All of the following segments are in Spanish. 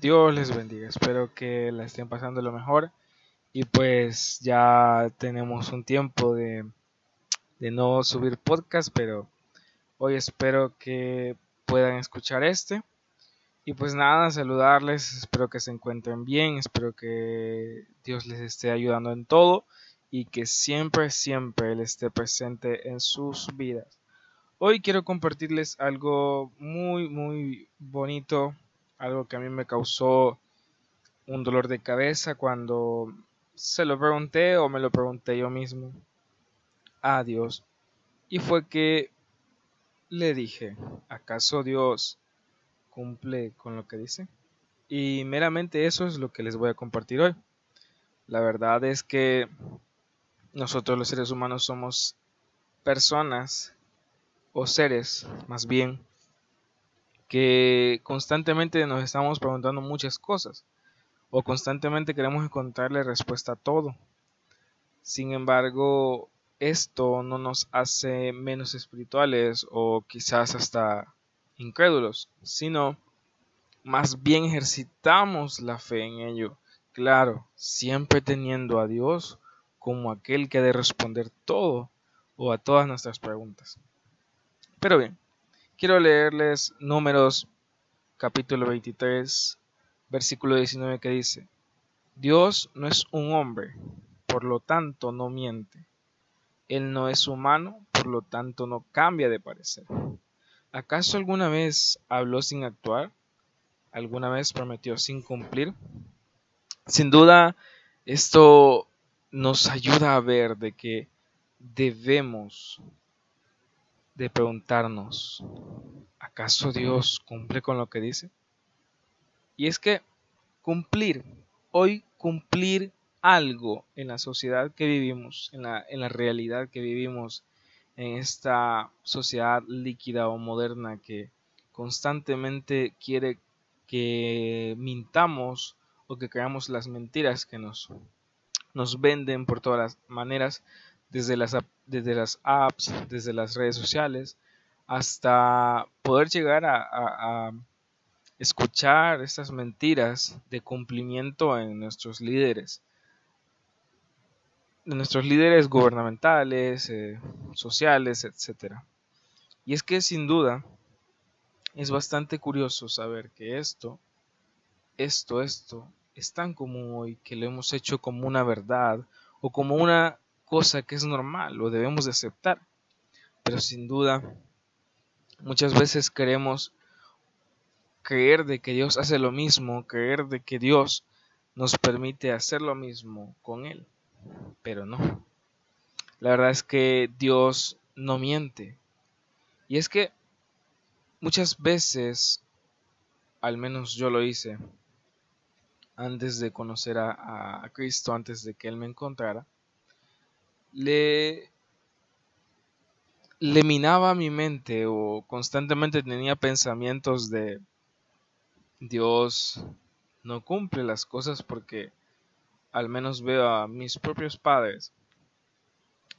Dios les bendiga, espero que la estén pasando lo mejor y pues ya tenemos un tiempo de, de no subir podcast, pero hoy espero que puedan escuchar este. Y pues nada, saludarles, espero que se encuentren bien, espero que Dios les esté ayudando en todo y que siempre, siempre Él esté presente en sus vidas. Hoy quiero compartirles algo muy, muy bonito, algo que a mí me causó un dolor de cabeza cuando se lo pregunté o me lo pregunté yo mismo a Dios. Y fue que le dije, ¿acaso Dios cumple con lo que dice? Y meramente eso es lo que les voy a compartir hoy. La verdad es que nosotros los seres humanos somos personas o seres más bien que constantemente nos estamos preguntando muchas cosas o constantemente queremos encontrarle respuesta a todo. Sin embargo, esto no nos hace menos espirituales o quizás hasta incrédulos, sino más bien ejercitamos la fe en ello. Claro, siempre teniendo a Dios como aquel que ha de responder todo o a todas nuestras preguntas. Pero bien, quiero leerles números capítulo 23, versículo 19 que dice, Dios no es un hombre, por lo tanto no miente él no es humano, por lo tanto no cambia de parecer. ¿Acaso alguna vez habló sin actuar? ¿Alguna vez prometió sin cumplir? Sin duda, esto nos ayuda a ver de que debemos de preguntarnos, ¿acaso Dios cumple con lo que dice? Y es que cumplir, hoy cumplir algo en la sociedad que vivimos, en la, en la realidad que vivimos, en esta sociedad líquida o moderna que constantemente quiere que mintamos o que creamos las mentiras que nos, nos venden por todas las maneras, desde las, desde las apps, desde las redes sociales, hasta poder llegar a escuchar estas mentiras de cumplimiento en nuestros líderes de nuestros líderes gubernamentales, eh, sociales, etc. Y es que sin duda es bastante curioso saber que esto, esto, esto es tan común hoy que lo hemos hecho como una verdad o como una cosa que es normal, lo debemos de aceptar. Pero sin duda, muchas veces queremos creer de que Dios hace lo mismo, creer de que Dios nos permite hacer lo mismo con Él pero no. La verdad es que Dios no miente. Y es que muchas veces, al menos yo lo hice, antes de conocer a, Cristo, antes de que Él me encontrara, le, le minaba mi mente o constantemente tenía pensamientos de Dios no cumple las cosas porque al menos veo a mis propios padres,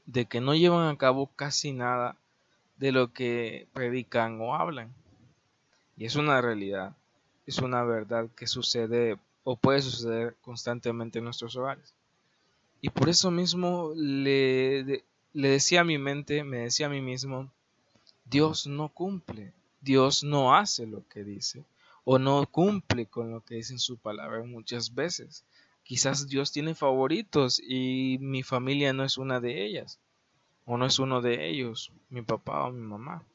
de que no llevan a cabo casi nada de lo que predican o hablan. Y es una realidad, es una verdad que sucede o puede suceder constantemente en nuestros hogares. Y por eso mismo le, le decía a mi mente, me decía a mí mismo, Dios no cumple, Dios no hace lo que dice o no cumple con lo que dice en su palabra muchas veces. Quizás Dios tiene favoritos y mi familia no es una de ellas, o no es uno de ellos, mi papá o mi mamá.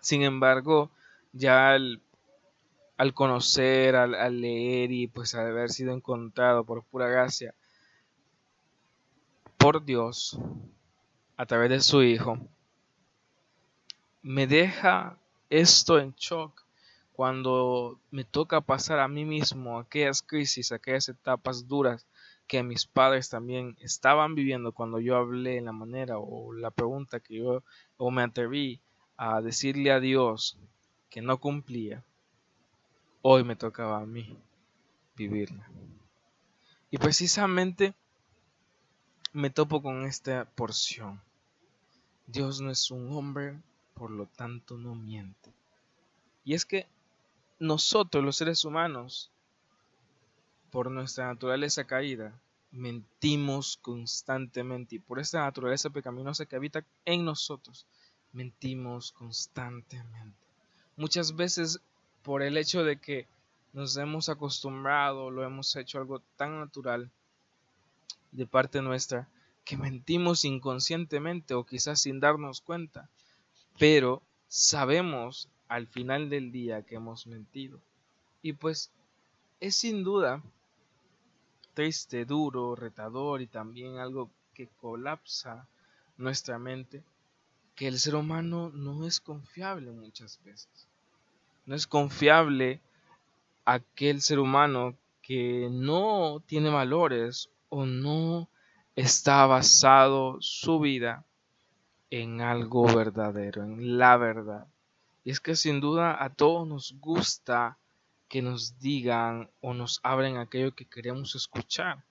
Sin embargo, ya al, conocer, al, al, leer y pues al haber sido encontrado por pura gracia por Dios a través de su Hijo, me deja esto en shock cuando me toca pasar a mí mismo aquellas crisis, aquellas etapas duras que mis padres también estaban viviendo cuando yo hablé en la manera o la pregunta que yo o me atreví a decirle a Dios que no cumplía, hoy me tocaba a mí vivirla. Y precisamente me topo con esta porción. Dios no es un hombre, por lo tanto no miente. Y es que nosotros los seres humanos, por nuestra naturaleza caída, mentimos constantemente y por esta naturaleza pecaminosa que habita en nosotros, mentimos constantemente. Muchas veces por el hecho de que nos hemos acostumbrado, lo hemos hecho algo tan natural de parte nuestra, que mentimos inconscientemente o quizás sin darnos cuenta, pero sabemos al final del día que hemos mentido. Y pues es sin duda triste, duro, retador y también algo que colapsa nuestra mente, que el ser humano no es confiable muchas veces. No es confiable aquel ser humano que no tiene valores o no está basado su vida en algo verdadero, en la verdad. Y es que sin duda a todos nos gusta que nos digan o nos abren aquello que queremos escuchar.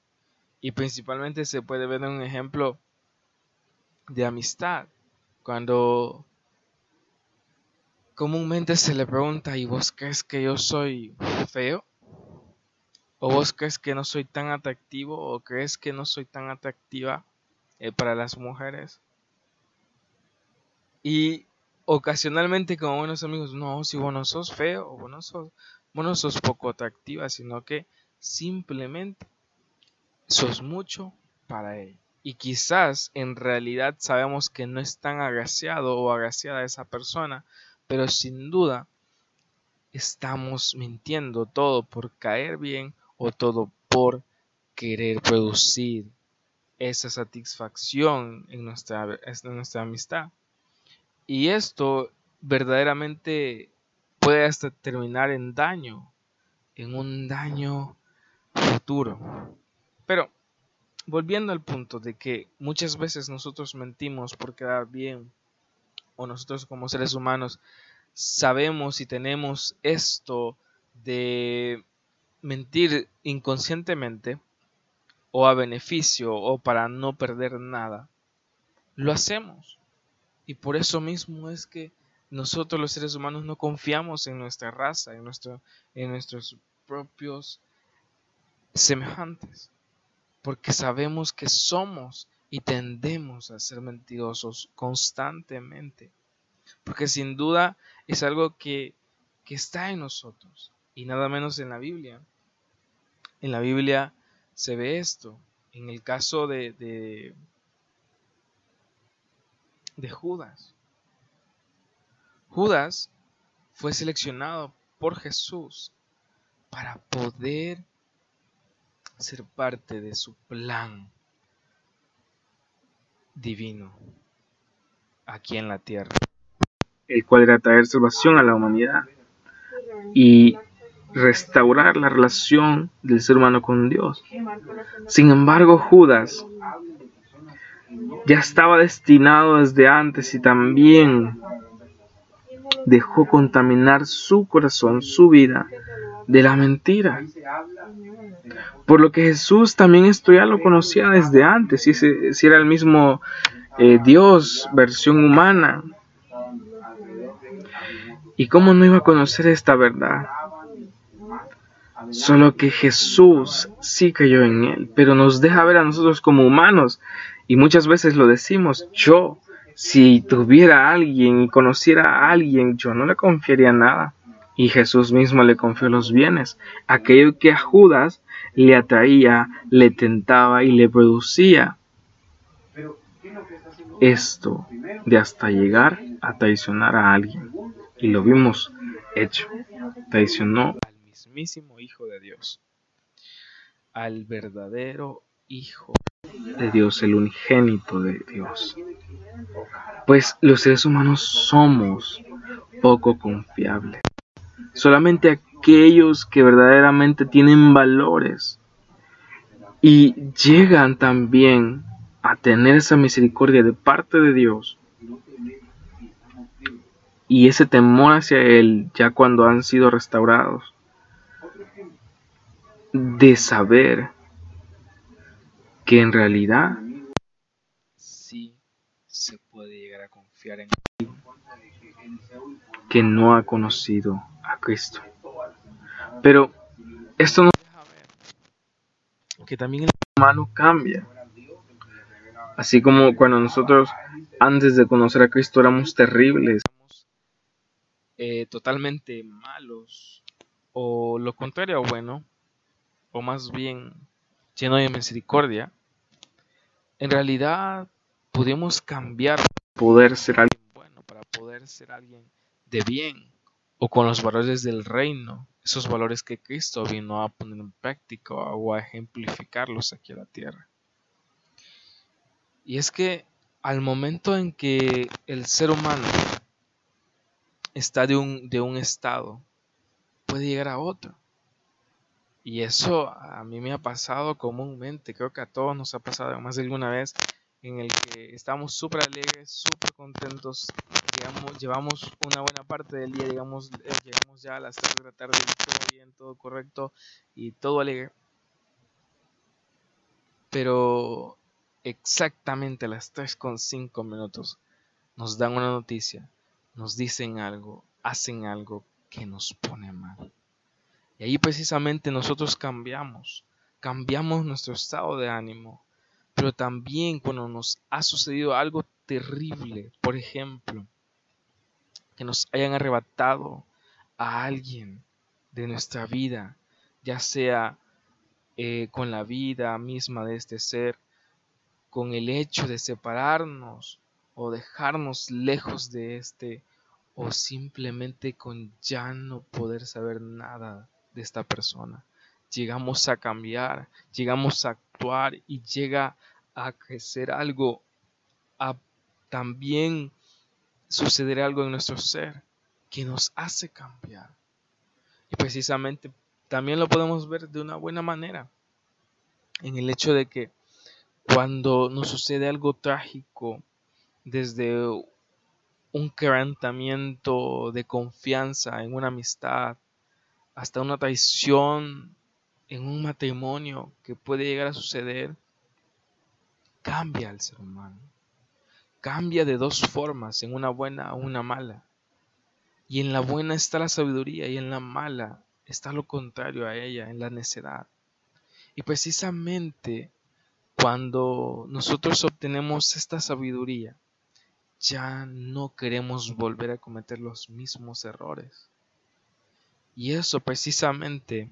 Y principalmente se puede ver un ejemplo de amistad. Cuando comúnmente se le pregunta, ¿y vos crees que yo soy feo? ¿O vos crees que no soy tan atractivo? ¿O crees que no soy tan atractiva eh, para las mujeres? Y ocasionalmente como buenos amigos, no, si vos no sos feo o vos no sos, poco atractiva, sino que simplemente sos mucho para él. Y quizás en realidad sabemos que no es tan agraciado o agraciada esa persona, pero sin duda estamos mintiendo todo por caer bien o todo por querer producir esa satisfacción en nuestra, en nuestra amistad. Y esto verdaderamente puede hasta terminar en daño, en un daño futuro. Pero volviendo al punto de que muchas veces nosotros mentimos por quedar bien, o nosotros como seres humanos sabemos y tenemos esto de mentir inconscientemente o a beneficio o para no perder nada, lo hacemos. Y por eso mismo es que nosotros los seres humanos no confiamos en nuestra raza, en, nuestro, en nuestros propios semejantes, porque sabemos que somos y tendemos a ser mentirosos constantemente, porque sin duda es algo que, que está en nosotros y nada menos en la Biblia. En la Biblia se ve esto. En el caso de, de de Judas. Judas fue seleccionado por Jesús para poder ser parte de su plan divino aquí en la tierra, el cual era traer salvación a la humanidad y restaurar la relación del ser humano con Dios. Sin embargo, Judas ya estaba destinado desde antes y también dejó contaminar su corazón, su vida, de la mentira. Por lo que Jesús también esto ya lo conocía desde antes, si, si era el mismo eh, Dios, versión humana. ¿Y cómo no iba a conocer esta verdad? Solo que Jesús sí creyó en él, pero nos deja ver a nosotros como humanos y muchas veces lo decimos, yo, si tuviera a alguien y conociera a alguien, yo no le confiaría nada. Y Jesús mismo le confió los bienes, aquello que a Judas le atraía, le tentaba y le producía esto de hasta llegar a traicionar a alguien. Y lo vimos hecho. Traicionó al mismísimo Hijo de Dios, al verdadero Hijo de Dios, el unigénito de Dios. Pues los seres humanos somos poco confiables. Solamente aquellos que verdaderamente tienen valores y llegan también a tener esa misericordia de parte de Dios y ese temor hacia Él ya cuando han sido restaurados, de saber que en realidad sí se puede llegar a confiar en alguien que no ha conocido a Cristo. Pero esto nos deja ver. que también el humano cambia. Así como cuando nosotros antes de conocer a Cristo éramos terribles, eh, totalmente malos, o lo contrario, bueno, o más bien lleno de misericordia, en realidad pudimos cambiar para poder ser alguien bueno, para poder ser alguien de bien, o con los valores del reino, esos valores que Cristo vino a poner en práctica o a ejemplificarlos aquí a la tierra. Y es que al momento en que el ser humano está de un, de un estado, puede llegar a otro. Y eso a mí me ha pasado comúnmente, creo que a todos nos ha pasado más de alguna vez en el que estamos súper alegres, súper contentos, llevamos una buena parte del día, digamos, eh, llegamos ya a las 3 de la tarde, todo bien, todo correcto y todo alegre. Pero exactamente a las 3 con 5 minutos nos dan una noticia, nos dicen algo, hacen algo que nos pone mal. Y ahí precisamente nosotros cambiamos, cambiamos nuestro estado de ánimo. Pero también cuando nos ha sucedido algo terrible, por ejemplo, que nos hayan arrebatado a alguien de nuestra vida, ya sea eh, con la vida misma de este ser, con el hecho de separarnos o dejarnos lejos de este o simplemente con ya no poder saber nada de esta persona. Llegamos a cambiar, llegamos a actuar y llega a crecer algo, a también suceder algo en nuestro ser que nos hace cambiar. Y precisamente también lo podemos ver de una buena manera en el hecho de que cuando nos sucede algo trágico, desde un quebrantamiento de confianza en una amistad, hasta una traición en un matrimonio que puede llegar a suceder, cambia al ser humano. Cambia de dos formas, en una buena o una mala. Y en la buena está la sabiduría y en la mala está lo contrario a ella, en la necedad. Y precisamente cuando nosotros obtenemos esta sabiduría, ya no queremos volver a cometer los mismos errores. Y eso precisamente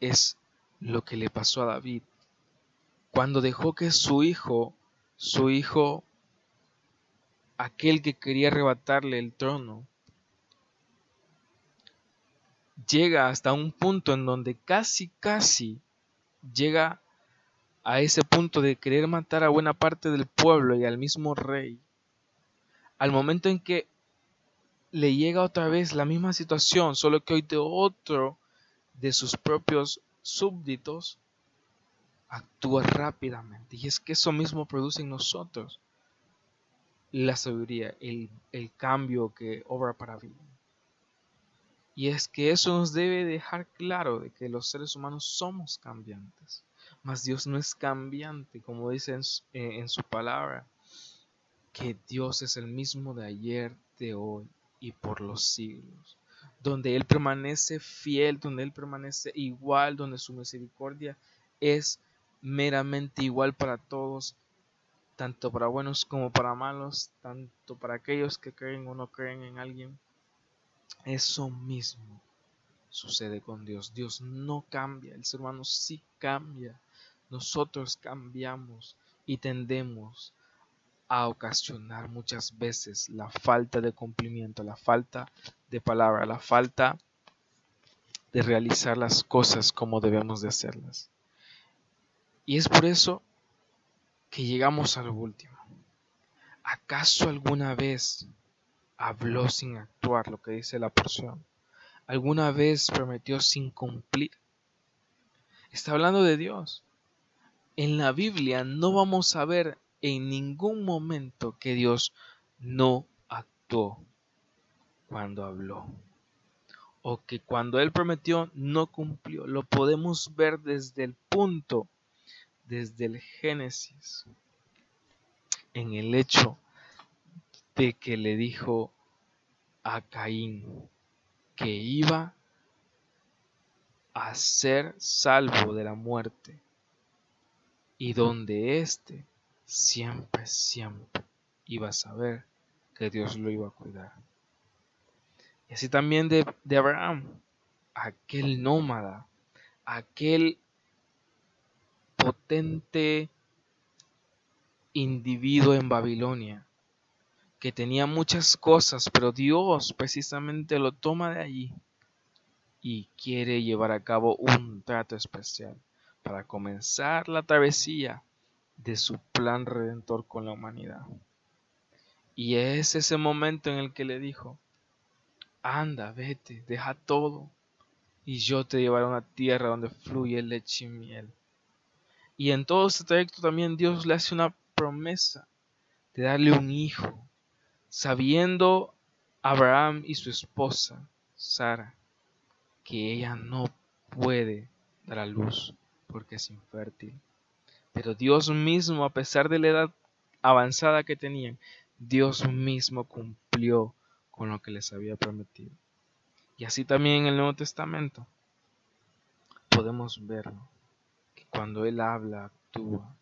es lo que le pasó a David. Cuando dejó que su hijo, su hijo, aquel que quería arrebatarle el trono, llega hasta un punto en donde casi, casi llega a ese punto de querer matar a buena parte del pueblo y al mismo rey, al momento en que le llega otra vez la misma situación, solo que hoy de otro de sus propios súbditos, actúa rápidamente. Y es que eso mismo produce en nosotros la sabiduría, el, cambio que obra para bien. Y es que eso nos debe dejar claro de que los seres humanos somos cambiantes. Mas Dios no es cambiante, como dice eh, en, su palabra, que Dios es el mismo de ayer, de hoy y por los siglos. Donde Él permanece fiel, donde Él permanece igual, donde su misericordia es meramente igual para todos, tanto para buenos como para malos, tanto para aquellos que creen o no creen en alguien. Eso mismo sucede con Dios. Dios no cambia, el ser humano sí cambia nosotros cambiamos y tendemos a ocasionar muchas veces la falta de cumplimiento, la falta de palabra, la falta de realizar las cosas como debemos de hacerlas. Y es por eso que llegamos al último. ¿Acaso alguna vez habló sin actuar lo que dice la porción? ¿Alguna vez prometió sin cumplir? Está hablando de Dios en la Biblia no vamos a ver en ningún momento que Dios no actuó cuando habló. O que cuando Él prometió no cumplió. Lo podemos ver desde el punto desde el Génesis en el hecho de que le dijo a Caín que iba a ser salvo de la muerte y donde éste siempre, siempre iba a saber que Dios lo iba a cuidar. Y así también de, de Abraham, aquel nómada, aquel potente individuo en Babilonia, que tenía muchas cosas, pero Dios precisamente lo toma de allí y quiere llevar a cabo un trato especial para comenzar la travesía de su plan redentor con la humanidad. Y es ese momento en el que le dijo, anda, vete, deja todo, y yo te llevaré a una tierra donde fluye leche y miel. Y en todo este trayecto también Dios le hace una promesa de darle un hijo, sabiendo Abraham y su esposa, Sara, que ella no puede dar a luz porque es infértil. Pero Dios mismo, a pesar de la edad avanzada que tenían, Dios mismo cumplió con lo que les había prometido. Y así también en el Nuevo Testamento podemos verlo, que cuando Él habla, actúa.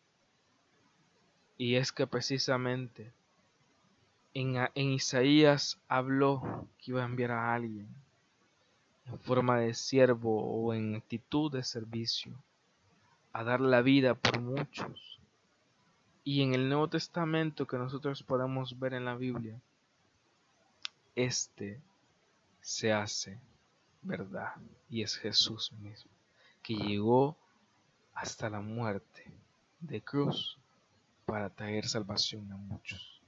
Y es que precisamente en, en Isaías habló que iba a enviar a alguien en forma de siervo o en actitud de servicio, a dar la vida por muchos. Y en el Nuevo Testamento que nosotros podemos ver en la Biblia, este se hace verdad y es Jesús mismo, que llegó hasta la muerte de cruz para traer salvación a muchos.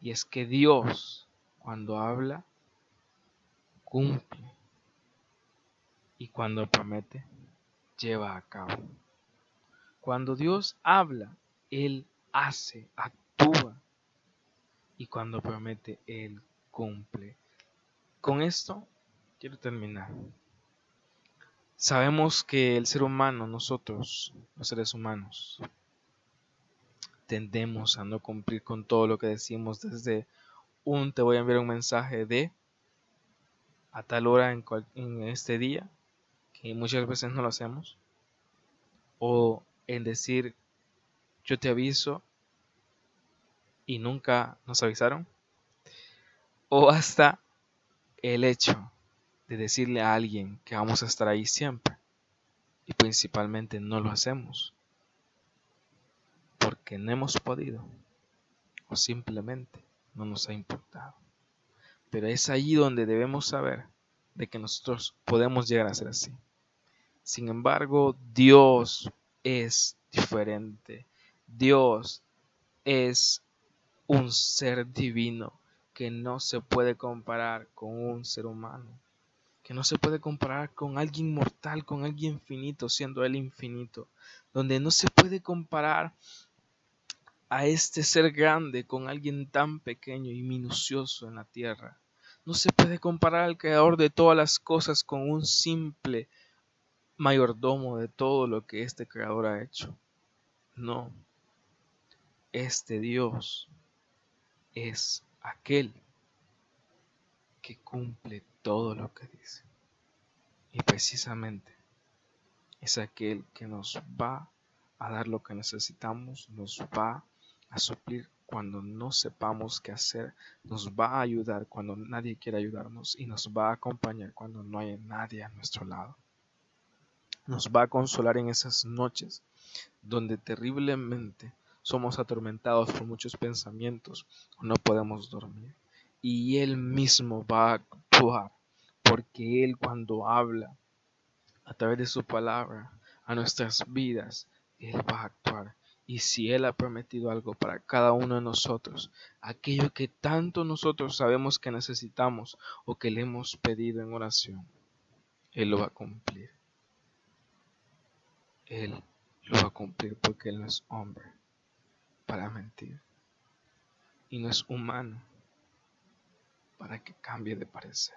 Y es que Dios, cuando habla, cumple. Y cuando promete, lleva a cabo. Cuando Dios habla, Él hace, actúa. Y cuando promete, Él cumple. Con esto quiero terminar. Sabemos que el ser humano, nosotros, los seres humanos, tendemos a no cumplir con todo lo que decimos desde un te voy a enviar un mensaje de a tal hora en, este día, que muchas veces no lo hacemos, o en decir yo te aviso y nunca nos avisaron, o hasta el hecho de decirle a alguien que vamos a estar ahí siempre y principalmente no lo hacemos porque no hemos podido o simplemente no nos ha importado. Pero es allí donde debemos saber de que nosotros podemos llegar a ser así. Sin embargo, Dios es diferente. Dios es un ser divino que no se puede comparar con un ser humano, que no se puede comparar con alguien mortal, con alguien finito, siendo Él infinito, donde no se puede comparar a este ser grande con alguien tan pequeño y minucioso en la tierra. No se puede comparar al creador de todas las cosas con un simple mayordomo de todo lo que este creador ha hecho. No, este Dios es aquel que cumple todo lo que dice. Y precisamente es aquel que nos va a dar lo que necesitamos, nos va a suplir cuando no sepamos qué hacer, nos va a ayudar cuando nadie quiere ayudarnos y nos va a acompañar cuando no hay nadie a nuestro lado. Nos va a consolar en esas noches donde terriblemente somos atormentados por muchos pensamientos o no podemos dormir. Y Él mismo va a actuar, porque Él cuando habla a través de su palabra a nuestras vidas, Él va a actuar y si Él ha prometido algo para cada uno de nosotros, aquello que tanto nosotros sabemos que necesitamos o que le hemos pedido en oración, Él lo va a cumplir. Él lo va a cumplir porque Él no es hombre para mentir y no es humano para que cambie de parecer.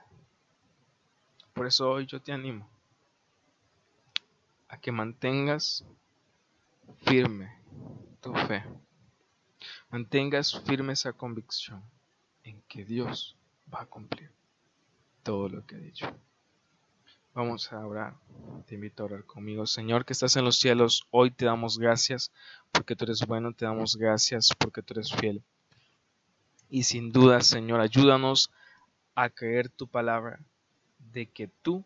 Por eso hoy yo te animo a que mantengas firme tu fe. Mantengas firme esa convicción en que Dios va a cumplir todo lo que ha dicho. Vamos a orar. Te invito a orar conmigo. Señor que estás en los cielos, hoy te damos gracias porque tú eres bueno, te damos gracias porque tú eres fiel. Y sin duda, Señor, ayúdanos a creer tu palabra de que tú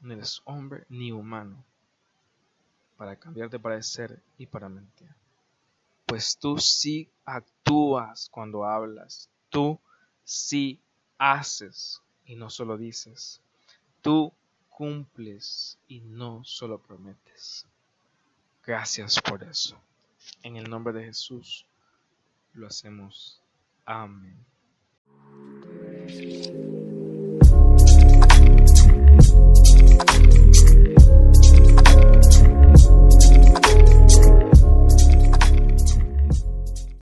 no eres hombre ni humano para cambiar de parecer y para mentir. Pues tú sí actúas cuando hablas, tú sí haces y no solo dices, tú cumples y no solo prometes. Gracias por eso. En el nombre de Jesús lo hacemos. Amén.